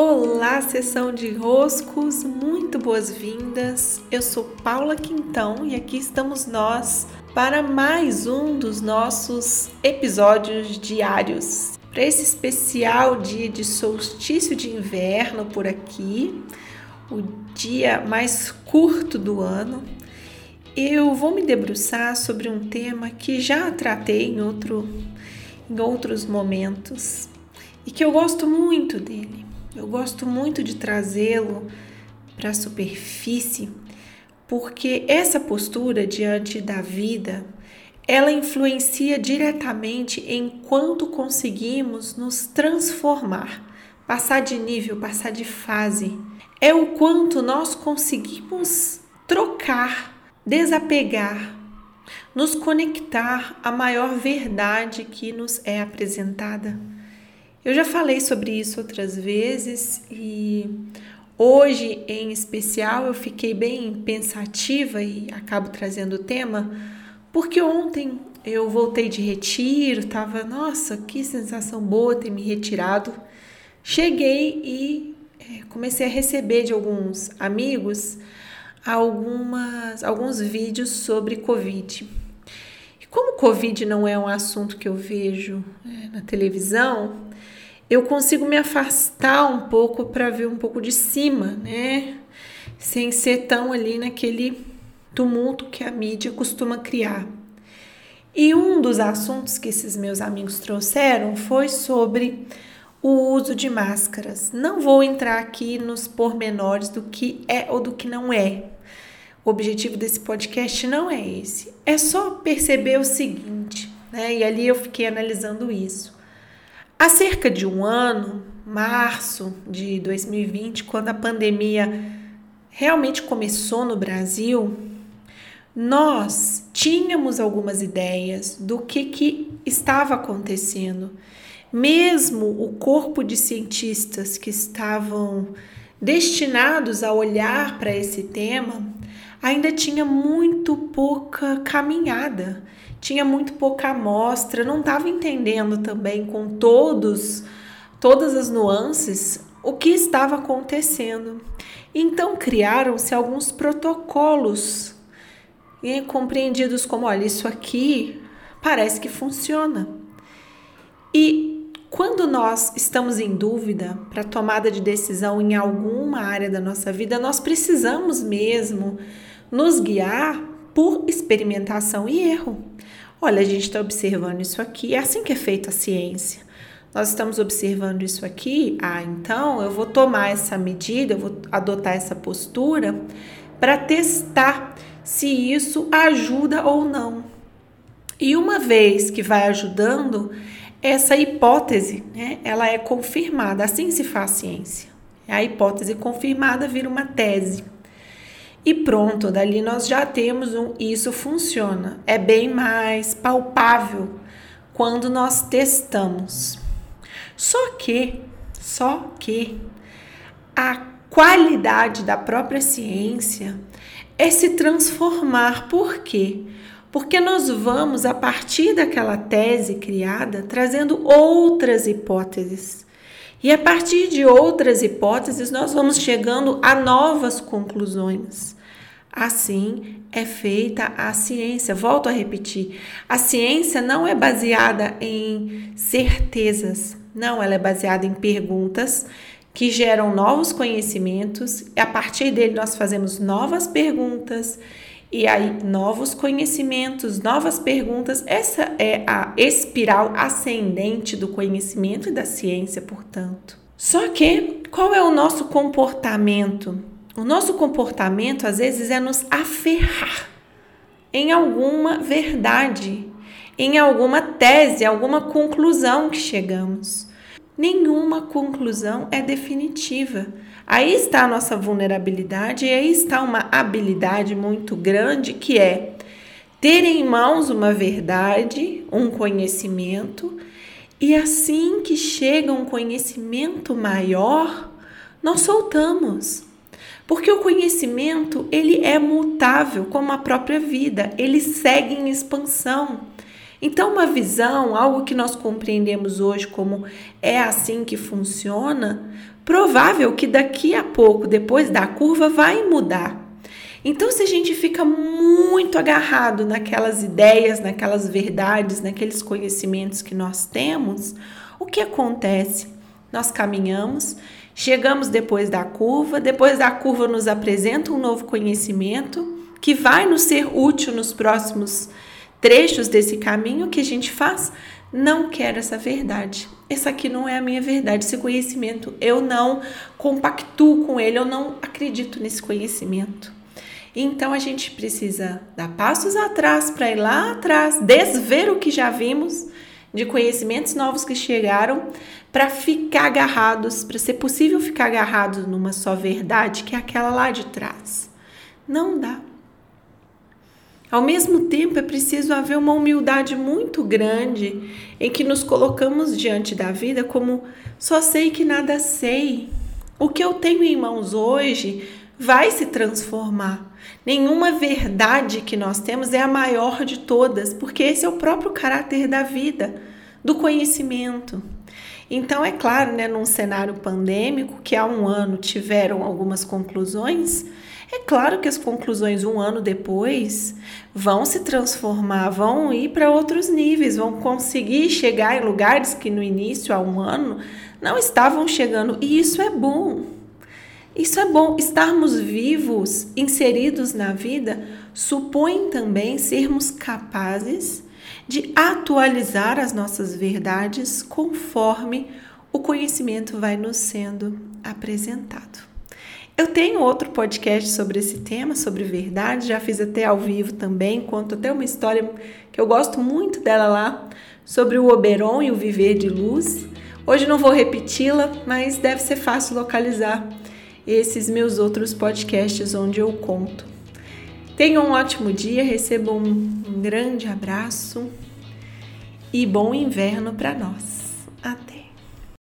Olá, sessão de roscos, muito boas-vindas. Eu sou Paula Quintão e aqui estamos nós para mais um dos nossos episódios diários. Para esse especial dia de solstício de inverno por aqui, o dia mais curto do ano, eu vou me debruçar sobre um tema que já tratei em, outro, em outros momentos e que eu gosto muito dele. Eu gosto muito de trazê-lo para a superfície, porque essa postura diante da vida, ela influencia diretamente em quanto conseguimos nos transformar, passar de nível, passar de fase. É o quanto nós conseguimos trocar, desapegar, nos conectar à maior verdade que nos é apresentada. Eu já falei sobre isso outras vezes e hoje em especial eu fiquei bem pensativa e acabo trazendo o tema porque ontem eu voltei de retiro, tava, nossa, que sensação boa ter me retirado. Cheguei e é, comecei a receber de alguns amigos algumas, alguns vídeos sobre Covid. E como Covid não é um assunto que eu vejo é, na televisão, eu consigo me afastar um pouco para ver um pouco de cima, né? Sem ser tão ali naquele tumulto que a mídia costuma criar. E um dos assuntos que esses meus amigos trouxeram foi sobre o uso de máscaras. Não vou entrar aqui nos pormenores do que é ou do que não é. O objetivo desse podcast não é esse. É só perceber o seguinte, né? E ali eu fiquei analisando isso. Há cerca de um ano, março de 2020, quando a pandemia realmente começou no Brasil, nós tínhamos algumas ideias do que, que estava acontecendo. Mesmo o corpo de cientistas que estavam destinados a olhar para esse tema ainda tinha muito pouca caminhada tinha muito pouca amostra, não estava entendendo também com todos todas as nuances o que estava acontecendo. Então criaram-se alguns protocolos e compreendidos como, olha, isso aqui parece que funciona. E quando nós estamos em dúvida para tomada de decisão em alguma área da nossa vida, nós precisamos mesmo nos guiar por experimentação e erro. Olha, a gente está observando isso aqui, é assim que é feita a ciência. Nós estamos observando isso aqui, ah, então eu vou tomar essa medida, eu vou adotar essa postura para testar se isso ajuda ou não. E uma vez que vai ajudando, essa hipótese, né, ela é confirmada. Assim se faz ciência. A hipótese confirmada vira uma tese. E pronto, dali nós já temos um isso funciona. É bem mais palpável quando nós testamos. Só que, só que a qualidade da própria ciência é se transformar. Por quê? Porque nós vamos, a partir daquela tese criada, trazendo outras hipóteses. E a partir de outras hipóteses, nós vamos chegando a novas conclusões. Assim é feita a ciência. Volto a repetir: a ciência não é baseada em certezas, não, ela é baseada em perguntas que geram novos conhecimentos, e a partir dele nós fazemos novas perguntas e aí novos conhecimentos, novas perguntas. Essa é a espiral ascendente do conhecimento e da ciência, portanto. Só que qual é o nosso comportamento? O nosso comportamento às vezes é nos aferrar em alguma verdade, em alguma tese, alguma conclusão que chegamos. Nenhuma conclusão é definitiva. Aí está a nossa vulnerabilidade e aí está uma habilidade muito grande que é ter em mãos uma verdade, um conhecimento, e assim que chega um conhecimento maior, nós soltamos. Porque o conhecimento, ele é mutável como a própria vida, ele segue em expansão. Então, uma visão, algo que nós compreendemos hoje como é assim que funciona, provável que daqui a pouco, depois da curva, vai mudar. Então, se a gente fica muito agarrado naquelas ideias, naquelas verdades, naqueles conhecimentos que nós temos, o que acontece? Nós caminhamos, chegamos depois da curva, depois da curva nos apresenta um novo conhecimento que vai nos ser útil nos próximos trechos desse caminho que a gente faz. Não quero essa verdade. Essa aqui não é a minha verdade, esse conhecimento. Eu não compactuo com ele, eu não acredito nesse conhecimento. Então a gente precisa dar passos atrás para ir lá atrás, desver o que já vimos de conhecimentos novos que chegaram para ficar agarrados, para ser possível ficar agarrados numa só verdade, que é aquela lá de trás. Não dá. Ao mesmo tempo, é preciso haver uma humildade muito grande em que nos colocamos diante da vida como só sei que nada sei. O que eu tenho em mãos hoje vai se transformar. Nenhuma verdade que nós temos é a maior de todas, porque esse é o próprio caráter da vida, do conhecimento. Então, é claro, né, num cenário pandêmico, que há um ano tiveram algumas conclusões, é claro que as conclusões um ano depois vão se transformar, vão ir para outros níveis, vão conseguir chegar em lugares que no início, há um ano, não estavam chegando. E isso é bom. Isso é bom. Estarmos vivos, inseridos na vida, supõe também sermos capazes de atualizar as nossas verdades conforme o conhecimento vai nos sendo apresentado. Eu tenho outro podcast sobre esse tema, sobre verdade, já fiz até ao vivo também, conto até uma história que eu gosto muito dela lá, sobre o Oberon e o viver de luz. Hoje não vou repeti-la, mas deve ser fácil localizar esses meus outros podcasts onde eu conto. Tenham um ótimo dia, recebam um grande abraço e bom inverno para nós.